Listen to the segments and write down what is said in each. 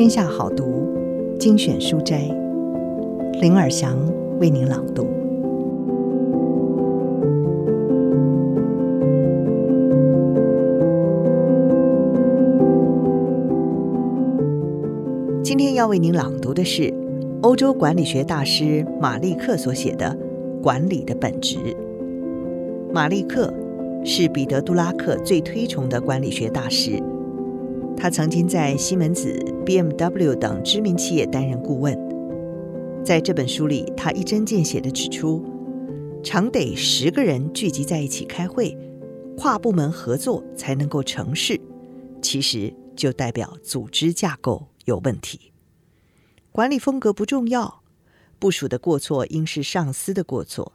天下好读精选书斋，林尔祥为您朗读。今天要为您朗读的是欧洲管理学大师马利克所写的《管理的本质》。马利克是彼得·杜拉克最推崇的管理学大师。他曾经在西门子、BMW 等知名企业担任顾问。在这本书里，他一针见血地指出，常得十个人聚集在一起开会，跨部门合作才能够成事。其实就代表组织架构有问题。管理风格不重要，部署的过错应是上司的过错。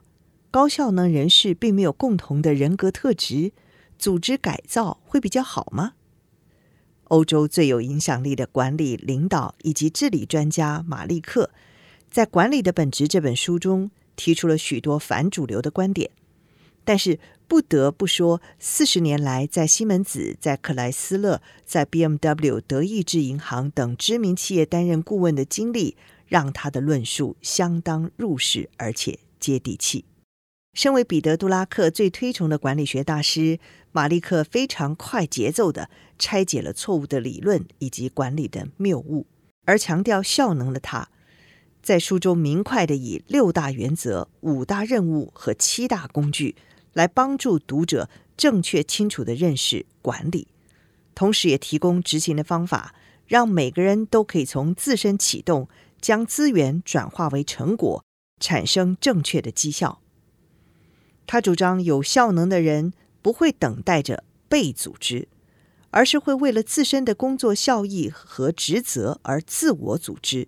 高效能人士并没有共同的人格特质，组织改造会比较好吗？欧洲最有影响力的管理领导以及治理专家马利克，在《管理的本质》这本书中提出了许多反主流的观点。但是不得不说，四十年来在西门子、在克莱斯勒、在 BMW、德意志银行等知名企业担任顾问的经历，让他的论述相当入世而且接地气。身为彼得·杜拉克最推崇的管理学大师，马利克非常快节奏地拆解了错误的理论以及管理的谬误，而强调效能的他，在书中明快地以六大原则、五大任务和七大工具来帮助读者正确清楚地认识管理，同时也提供执行的方法，让每个人都可以从自身启动，将资源转化为成果，产生正确的绩效。他主张有效能的人不会等待着被组织，而是会为了自身的工作效益和职责而自我组织。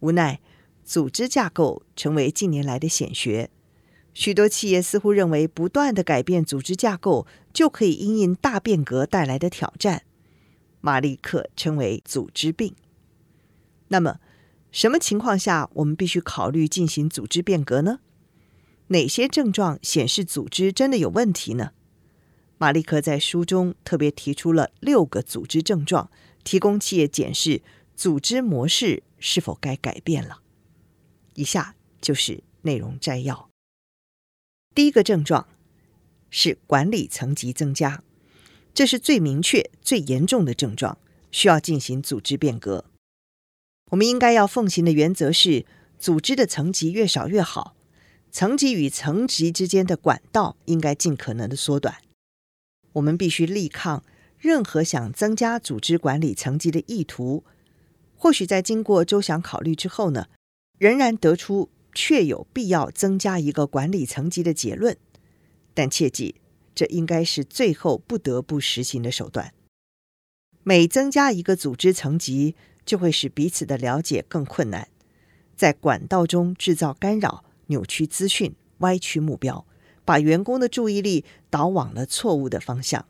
无奈，组织架构成为近年来的显学，许多企业似乎认为不断地改变组织架构就可以因应大变革带来的挑战。马利克称为组织病。那么，什么情况下我们必须考虑进行组织变革呢？哪些症状显示组织真的有问题呢？马利克在书中特别提出了六个组织症状，提供企业检视组织模式是否该改变了。以下就是内容摘要。第一个症状是管理层级增加，这是最明确、最严重的症状，需要进行组织变革。我们应该要奉行的原则是：组织的层级越少越好。层级与层级之间的管道应该尽可能的缩短。我们必须力抗任何想增加组织管理层级的意图。或许在经过周详考虑之后呢，仍然得出确有必要增加一个管理层级的结论。但切记，这应该是最后不得不实行的手段。每增加一个组织层级，就会使彼此的了解更困难，在管道中制造干扰。扭曲资讯，歪曲目标，把员工的注意力导往了错误的方向。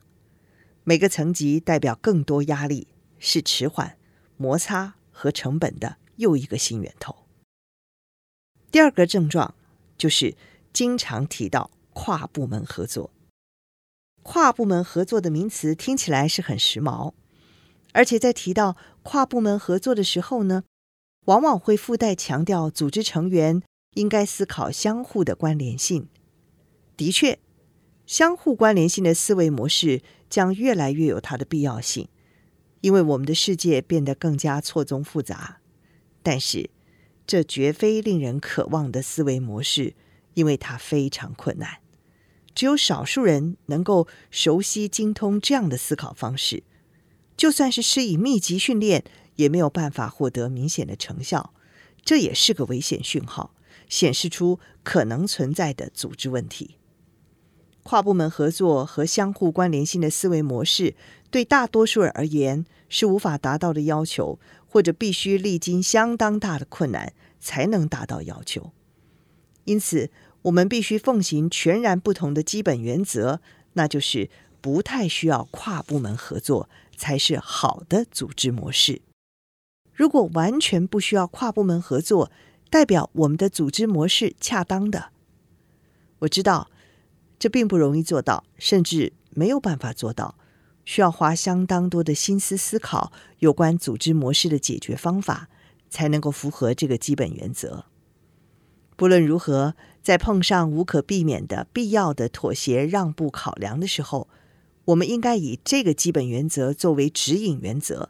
每个层级代表更多压力，是迟缓、摩擦和成本的又一个新源头。第二个症状就是经常提到跨部门合作。跨部门合作的名词听起来是很时髦，而且在提到跨部门合作的时候呢，往往会附带强调组织成员。应该思考相互的关联性。的确，相互关联性的思维模式将越来越有它的必要性，因为我们的世界变得更加错综复杂。但是，这绝非令人渴望的思维模式，因为它非常困难。只有少数人能够熟悉精通这样的思考方式，就算是施以密集训练，也没有办法获得明显的成效。这也是个危险讯号。显示出可能存在的组织问题。跨部门合作和相互关联性的思维模式，对大多数人而言是无法达到的要求，或者必须历经相当大的困难才能达到要求。因此，我们必须奉行全然不同的基本原则，那就是不太需要跨部门合作才是好的组织模式。如果完全不需要跨部门合作，代表我们的组织模式恰当的，我知道这并不容易做到，甚至没有办法做到。需要花相当多的心思思考有关组织模式的解决方法，才能够符合这个基本原则。不论如何，在碰上无可避免的必要的妥协让步考量的时候，我们应该以这个基本原则作为指引原则。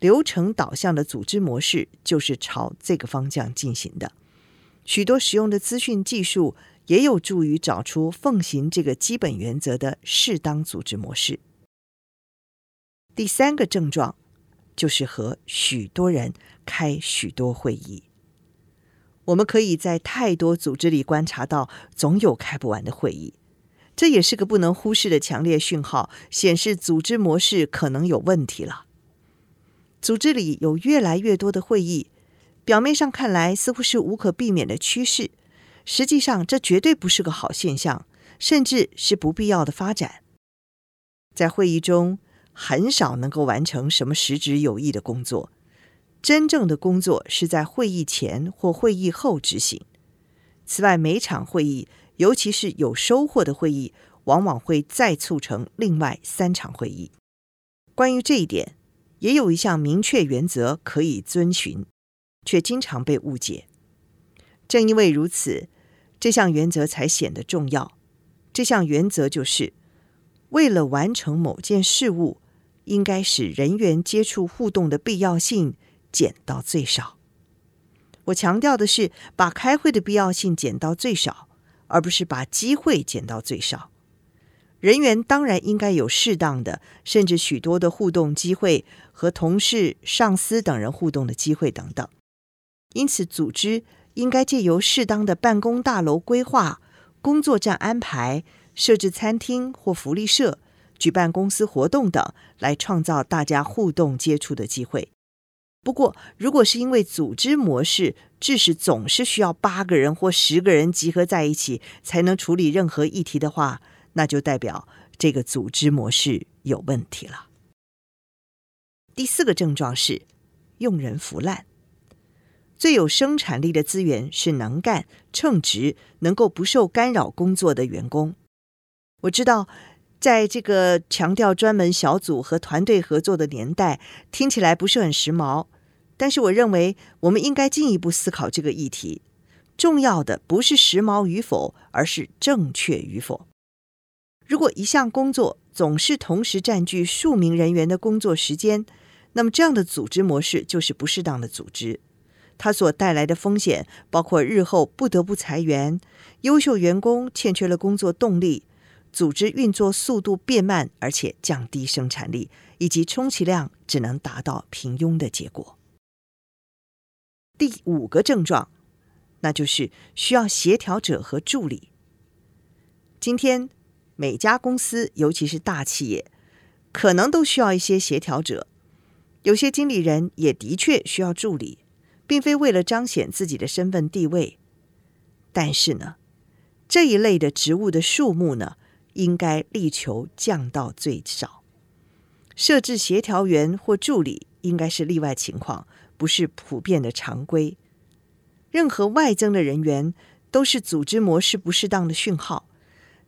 流程导向的组织模式就是朝这个方向进行的。许多实用的资讯技术也有助于找出奉行这个基本原则的适当组织模式。第三个症状就是和许多人开许多会议。我们可以在太多组织里观察到，总有开不完的会议，这也是个不能忽视的强烈讯号，显示组织模式可能有问题了。组织里有越来越多的会议，表面上看来似乎是无可避免的趋势，实际上这绝对不是个好现象，甚至是不必要的发展。在会议中，很少能够完成什么实质有益的工作。真正的工作是在会议前或会议后执行。此外，每场会议，尤其是有收获的会议，往往会再促成另外三场会议。关于这一点，也有一项明确原则可以遵循，却经常被误解。正因为如此，这项原则才显得重要。这项原则就是，为了完成某件事物，应该使人员接触互动的必要性减到最少。我强调的是，把开会的必要性减到最少，而不是把机会减到最少。人员当然应该有适当的，甚至许多的互动机会，和同事、上司等人互动的机会等等。因此，组织应该借由适当的办公大楼规划、工作站安排、设置餐厅或福利社、举办公司活动等，来创造大家互动接触的机会。不过，如果是因为组织模式致使总是需要八个人或十个人集合在一起才能处理任何议题的话，那就代表这个组织模式有问题了。第四个症状是用人腐烂。最有生产力的资源是能干、称职、能够不受干扰工作的员工。我知道，在这个强调专门小组和团队合作的年代，听起来不是很时髦。但是，我认为我们应该进一步思考这个议题。重要的不是时髦与否，而是正确与否。如果一项工作总是同时占据数名人员的工作时间，那么这样的组织模式就是不适当的组织。它所带来的风险包括日后不得不裁员、优秀员工欠缺了工作动力、组织运作速度变慢，而且降低生产力，以及充其量只能达到平庸的结果。第五个症状，那就是需要协调者和助理。今天。每家公司，尤其是大企业，可能都需要一些协调者。有些经理人也的确需要助理，并非为了彰显自己的身份地位。但是呢，这一类的职务的数目呢，应该力求降到最少。设置协调员或助理应该是例外情况，不是普遍的常规。任何外增的人员都是组织模式不适当的讯号。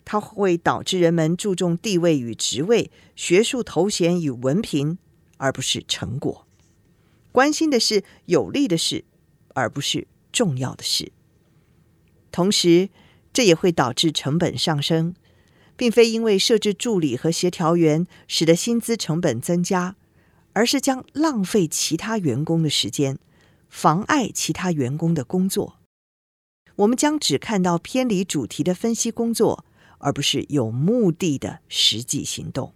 它会导致人们注重地位与职位、学术头衔与文凭，而不是成果。关心的是有利的事，而不是重要的事。同时，这也会导致成本上升，并非因为设置助理和协调员使得薪资成本增加，而是将浪费其他员工的时间，妨碍其他员工的工作。我们将只看到偏离主题的分析工作。而不是有目的的实际行动。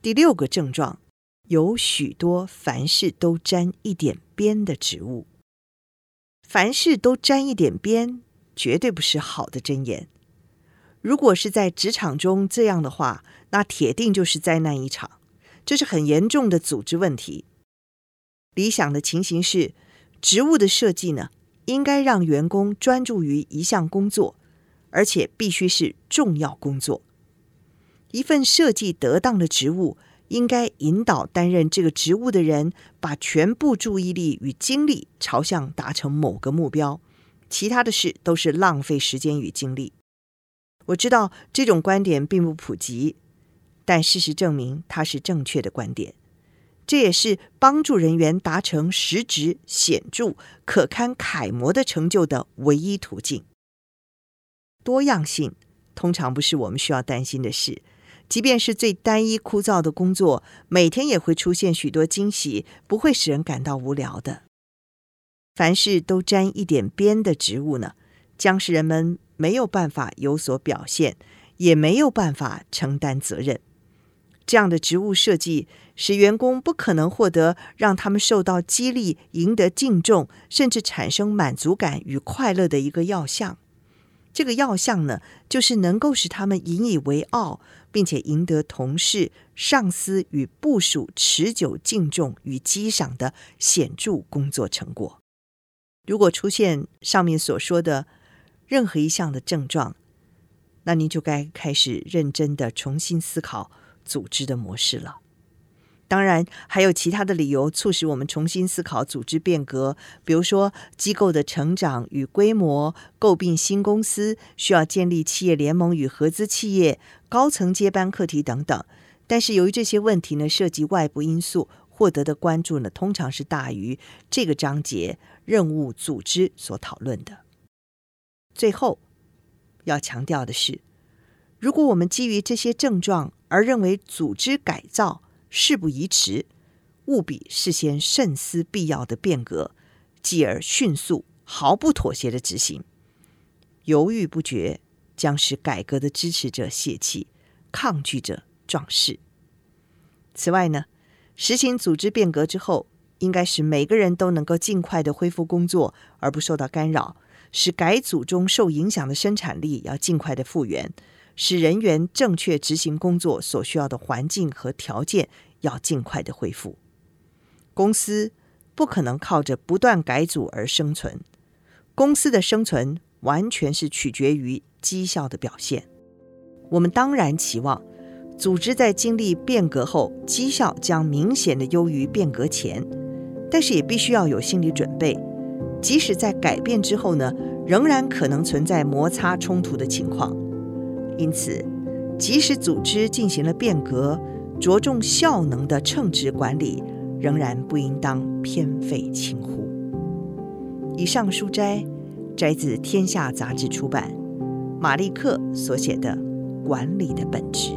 第六个症状，有许多凡事都沾一点边的职务。凡事都沾一点边，绝对不是好的箴言。如果是在职场中这样的话，那铁定就是灾难一场。这是很严重的组织问题。理想的情形是，职务的设计呢，应该让员工专注于一项工作。而且必须是重要工作。一份设计得当的职务，应该引导担任这个职务的人，把全部注意力与精力朝向达成某个目标。其他的事都是浪费时间与精力。我知道这种观点并不普及，但事实证明它是正确的观点。这也是帮助人员达成实质、显著、可堪楷模的成就的唯一途径。多样性通常不是我们需要担心的事，即便是最单一枯燥的工作，每天也会出现许多惊喜，不会使人感到无聊的。凡事都沾一点边的职务呢，将使人们没有办法有所表现，也没有办法承担责任。这样的职务设计使员工不可能获得让他们受到激励、赢得敬重，甚至产生满足感与快乐的一个要项。这个要项呢，就是能够使他们引以为傲，并且赢得同事、上司与部属持久敬重与激赏的显著工作成果。如果出现上面所说的任何一项的症状，那您就该开始认真的重新思考。组织的模式了，当然还有其他的理由促使我们重新思考组织变革，比如说机构的成长与规模、购并新公司、需要建立企业联盟与合资企业、高层接班课题等等。但是由于这些问题呢，涉及外部因素，获得的关注呢，通常是大于这个章节任务组织所讨论的。最后要强调的是，如果我们基于这些症状，而认为组织改造事不宜迟，务必事先慎思必要的变革，继而迅速毫不妥协的执行。犹豫不决将使改革的支持者泄气，抗拒者壮士。此外呢，实行组织变革之后，应该使每个人都能够尽快的恢复工作，而不受到干扰，使改组中受影响的生产力要尽快的复原。使人员正确执行工作所需要的环境和条件要尽快的恢复。公司不可能靠着不断改组而生存，公司的生存完全是取决于绩效的表现。我们当然期望组织在经历变革后，绩效将明显的优于变革前，但是也必须要有心理准备，即使在改变之后呢，仍然可能存在摩擦冲突的情况。因此，即使组织进行了变革，着重效能的称职管理仍然不应当偏废轻忽。以上书摘摘自《天下杂志》出版，马利克所写的《管理的本质》。